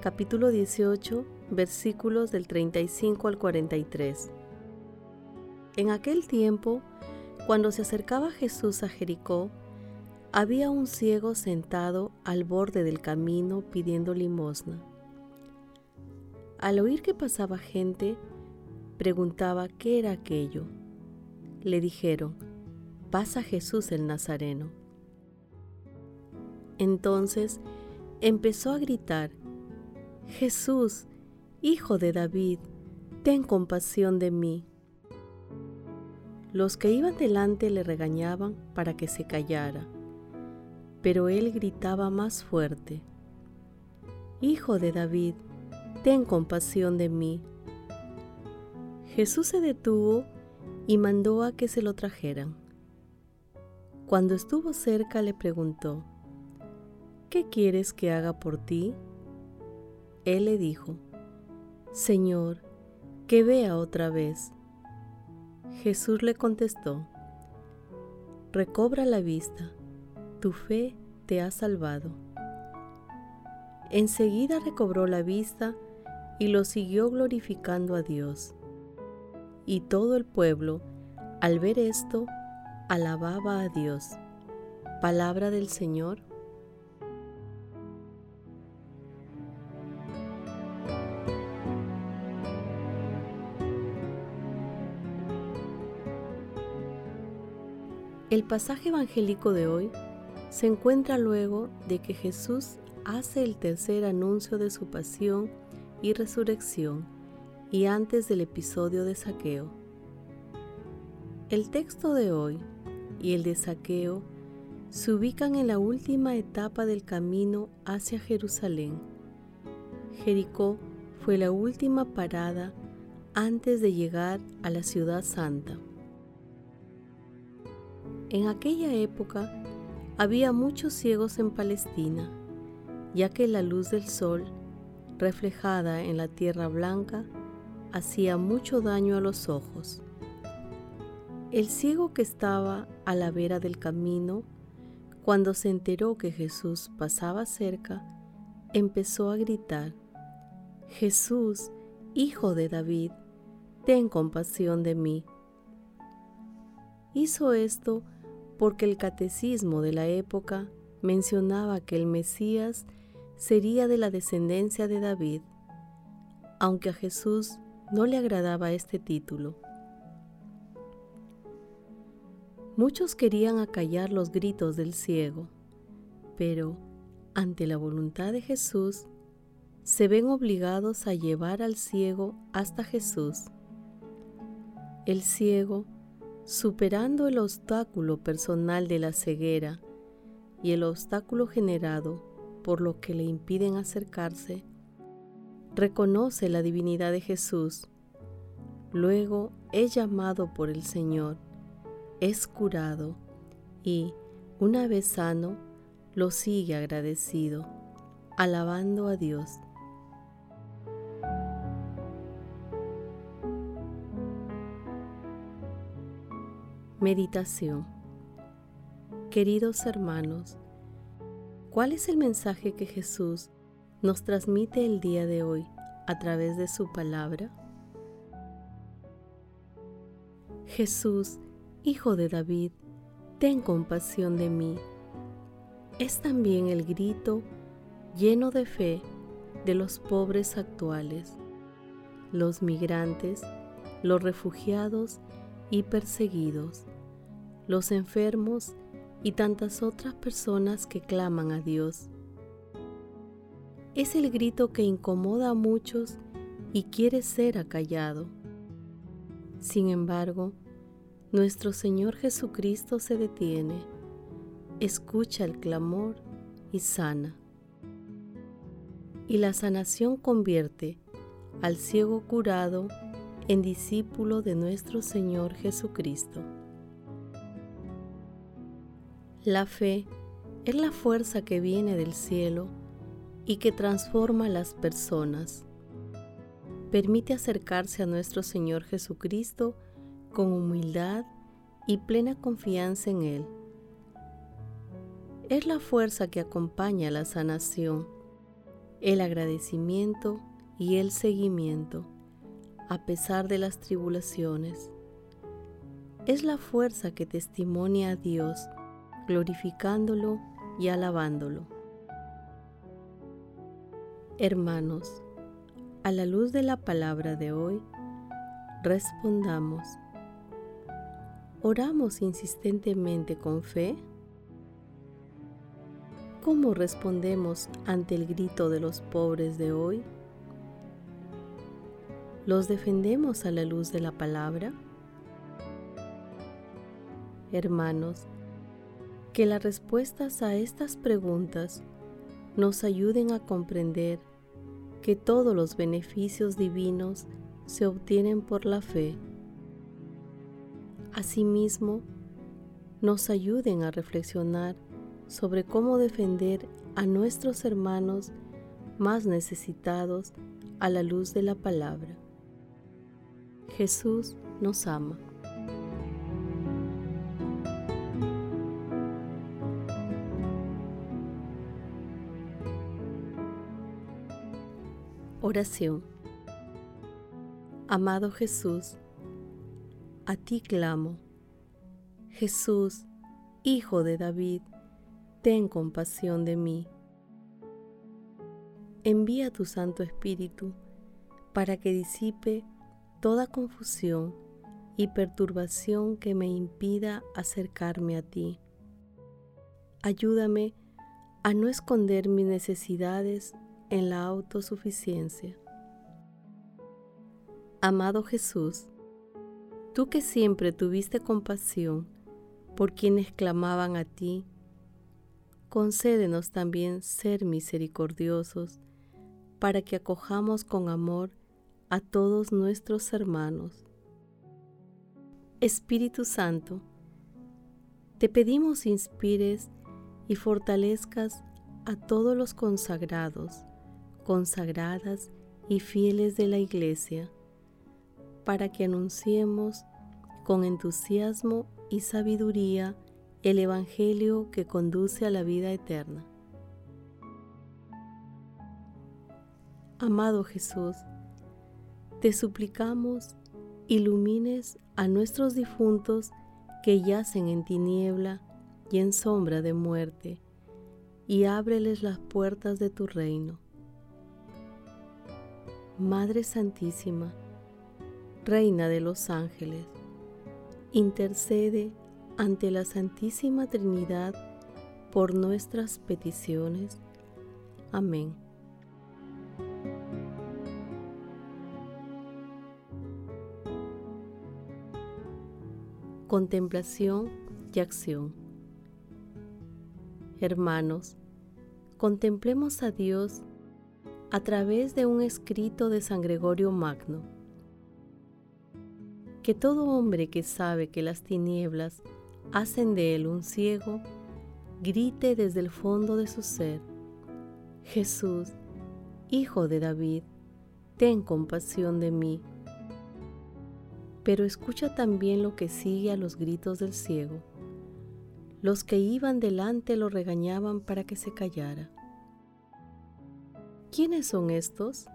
capítulo 18, versículos del 35 al 43. En aquel tiempo, cuando se acercaba Jesús a Jericó, había un ciego sentado al borde del camino pidiendo limosna. Al oír que pasaba gente, preguntaba qué era aquello. Le dijeron, pasa Jesús el Nazareno. Entonces empezó a gritar, Jesús, Hijo de David, ten compasión de mí. Los que iban delante le regañaban para que se callara, pero él gritaba más fuerte, Hijo de David, ten compasión de mí. Jesús se detuvo y mandó a que se lo trajeran. Cuando estuvo cerca le preguntó, ¿qué quieres que haga por ti? Él le dijo, Señor, que vea otra vez. Jesús le contestó, Recobra la vista, tu fe te ha salvado. Enseguida recobró la vista y lo siguió glorificando a Dios. Y todo el pueblo, al ver esto, alababa a Dios. Palabra del Señor El pasaje evangélico de hoy se encuentra luego de que Jesús hace el tercer anuncio de su pasión y resurrección y antes del episodio de saqueo. El texto de hoy y el de saqueo se ubican en la última etapa del camino hacia Jerusalén. Jericó fue la última parada antes de llegar a la ciudad santa. En aquella época había muchos ciegos en Palestina, ya que la luz del sol, reflejada en la tierra blanca, hacía mucho daño a los ojos. El ciego que estaba a la vera del camino, cuando se enteró que Jesús pasaba cerca, empezó a gritar, Jesús, hijo de David, ten compasión de mí. Hizo esto porque el catecismo de la época mencionaba que el Mesías sería de la descendencia de David, aunque a Jesús no le agradaba este título. Muchos querían acallar los gritos del ciego, pero ante la voluntad de Jesús, se ven obligados a llevar al ciego hasta Jesús. El ciego superando el obstáculo personal de la ceguera y el obstáculo generado por lo que le impiden acercarse, reconoce la divinidad de Jesús. Luego es llamado por el Señor, es curado y, una vez sano, lo sigue agradecido, alabando a Dios. Meditación Queridos hermanos, ¿cuál es el mensaje que Jesús nos transmite el día de hoy a través de su palabra? Jesús, Hijo de David, ten compasión de mí. Es también el grito lleno de fe de los pobres actuales, los migrantes, los refugiados y perseguidos, los enfermos y tantas otras personas que claman a Dios. Es el grito que incomoda a muchos y quiere ser acallado. Sin embargo, nuestro Señor Jesucristo se detiene, escucha el clamor y sana. Y la sanación convierte al ciego curado en discípulo de nuestro Señor Jesucristo. La fe es la fuerza que viene del cielo y que transforma a las personas. Permite acercarse a nuestro Señor Jesucristo con humildad y plena confianza en Él. Es la fuerza que acompaña la sanación, el agradecimiento y el seguimiento, a pesar de las tribulaciones. Es la fuerza que testimonia a Dios glorificándolo y alabándolo. Hermanos, a la luz de la palabra de hoy, respondamos. ¿Oramos insistentemente con fe? ¿Cómo respondemos ante el grito de los pobres de hoy? ¿Los defendemos a la luz de la palabra? Hermanos, que las respuestas a estas preguntas nos ayuden a comprender que todos los beneficios divinos se obtienen por la fe. Asimismo, nos ayuden a reflexionar sobre cómo defender a nuestros hermanos más necesitados a la luz de la palabra. Jesús nos ama. Oración. Amado Jesús, a ti clamo. Jesús, Hijo de David, ten compasión de mí. Envía tu Santo Espíritu para que disipe toda confusión y perturbación que me impida acercarme a ti. Ayúdame a no esconder mis necesidades en la autosuficiencia. Amado Jesús, tú que siempre tuviste compasión por quienes clamaban a ti, concédenos también ser misericordiosos para que acojamos con amor a todos nuestros hermanos. Espíritu Santo, te pedimos inspires y fortalezcas a todos los consagrados consagradas y fieles de la Iglesia, para que anunciemos con entusiasmo y sabiduría el Evangelio que conduce a la vida eterna. Amado Jesús, te suplicamos ilumines a nuestros difuntos que yacen en tiniebla y en sombra de muerte, y ábreles las puertas de tu reino Madre Santísima, Reina de los ángeles, intercede ante la Santísima Trinidad por nuestras peticiones. Amén. Contemplación y acción. Hermanos, contemplemos a Dios a través de un escrito de San Gregorio Magno. Que todo hombre que sabe que las tinieblas hacen de él un ciego, grite desde el fondo de su ser, Jesús, Hijo de David, ten compasión de mí. Pero escucha también lo que sigue a los gritos del ciego. Los que iban delante lo regañaban para que se callara. ¿Quiénes son estos?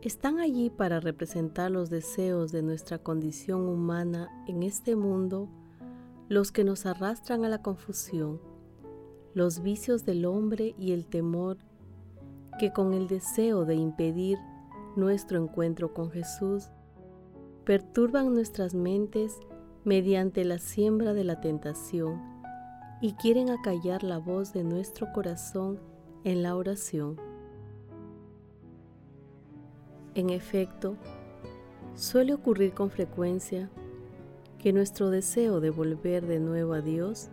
Están allí para representar los deseos de nuestra condición humana en este mundo, los que nos arrastran a la confusión, los vicios del hombre y el temor que con el deseo de impedir nuestro encuentro con Jesús, perturban nuestras mentes mediante la siembra de la tentación y quieren acallar la voz de nuestro corazón en la oración. En efecto, suele ocurrir con frecuencia que nuestro deseo de volver de nuevo a Dios,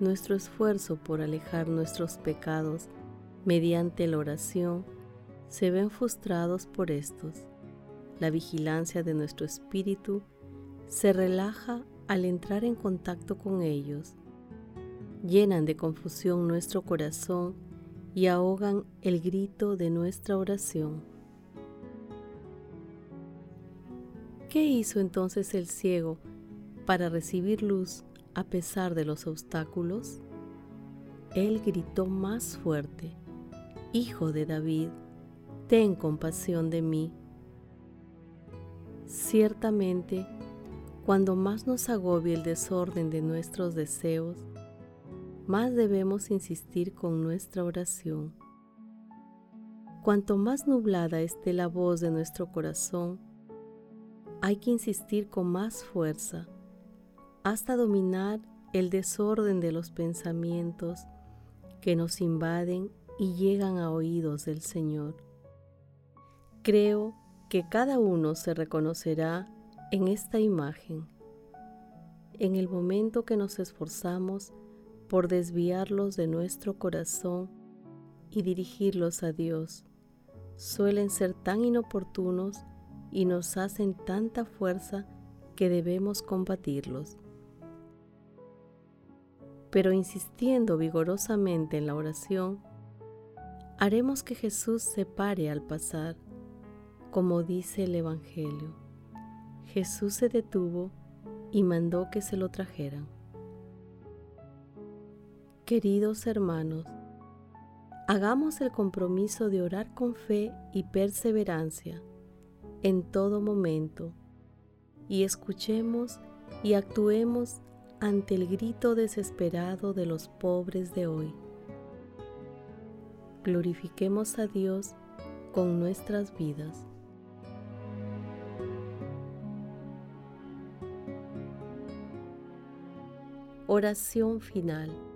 nuestro esfuerzo por alejar nuestros pecados mediante la oración, se ven frustrados por estos. La vigilancia de nuestro espíritu se relaja al entrar en contacto con ellos. Llenan de confusión nuestro corazón y ahogan el grito de nuestra oración. ¿Qué hizo entonces el ciego para recibir luz a pesar de los obstáculos? Él gritó más fuerte, Hijo de David, ten compasión de mí. Ciertamente, cuando más nos agobie el desorden de nuestros deseos, más debemos insistir con nuestra oración. Cuanto más nublada esté la voz de nuestro corazón, hay que insistir con más fuerza hasta dominar el desorden de los pensamientos que nos invaden y llegan a oídos del Señor. Creo que cada uno se reconocerá en esta imagen, en el momento que nos esforzamos por desviarlos de nuestro corazón y dirigirlos a Dios, suelen ser tan inoportunos y nos hacen tanta fuerza que debemos combatirlos. Pero insistiendo vigorosamente en la oración, haremos que Jesús se pare al pasar, como dice el Evangelio. Jesús se detuvo y mandó que se lo trajeran. Queridos hermanos, hagamos el compromiso de orar con fe y perseverancia en todo momento y escuchemos y actuemos ante el grito desesperado de los pobres de hoy. Glorifiquemos a Dios con nuestras vidas. Oración final.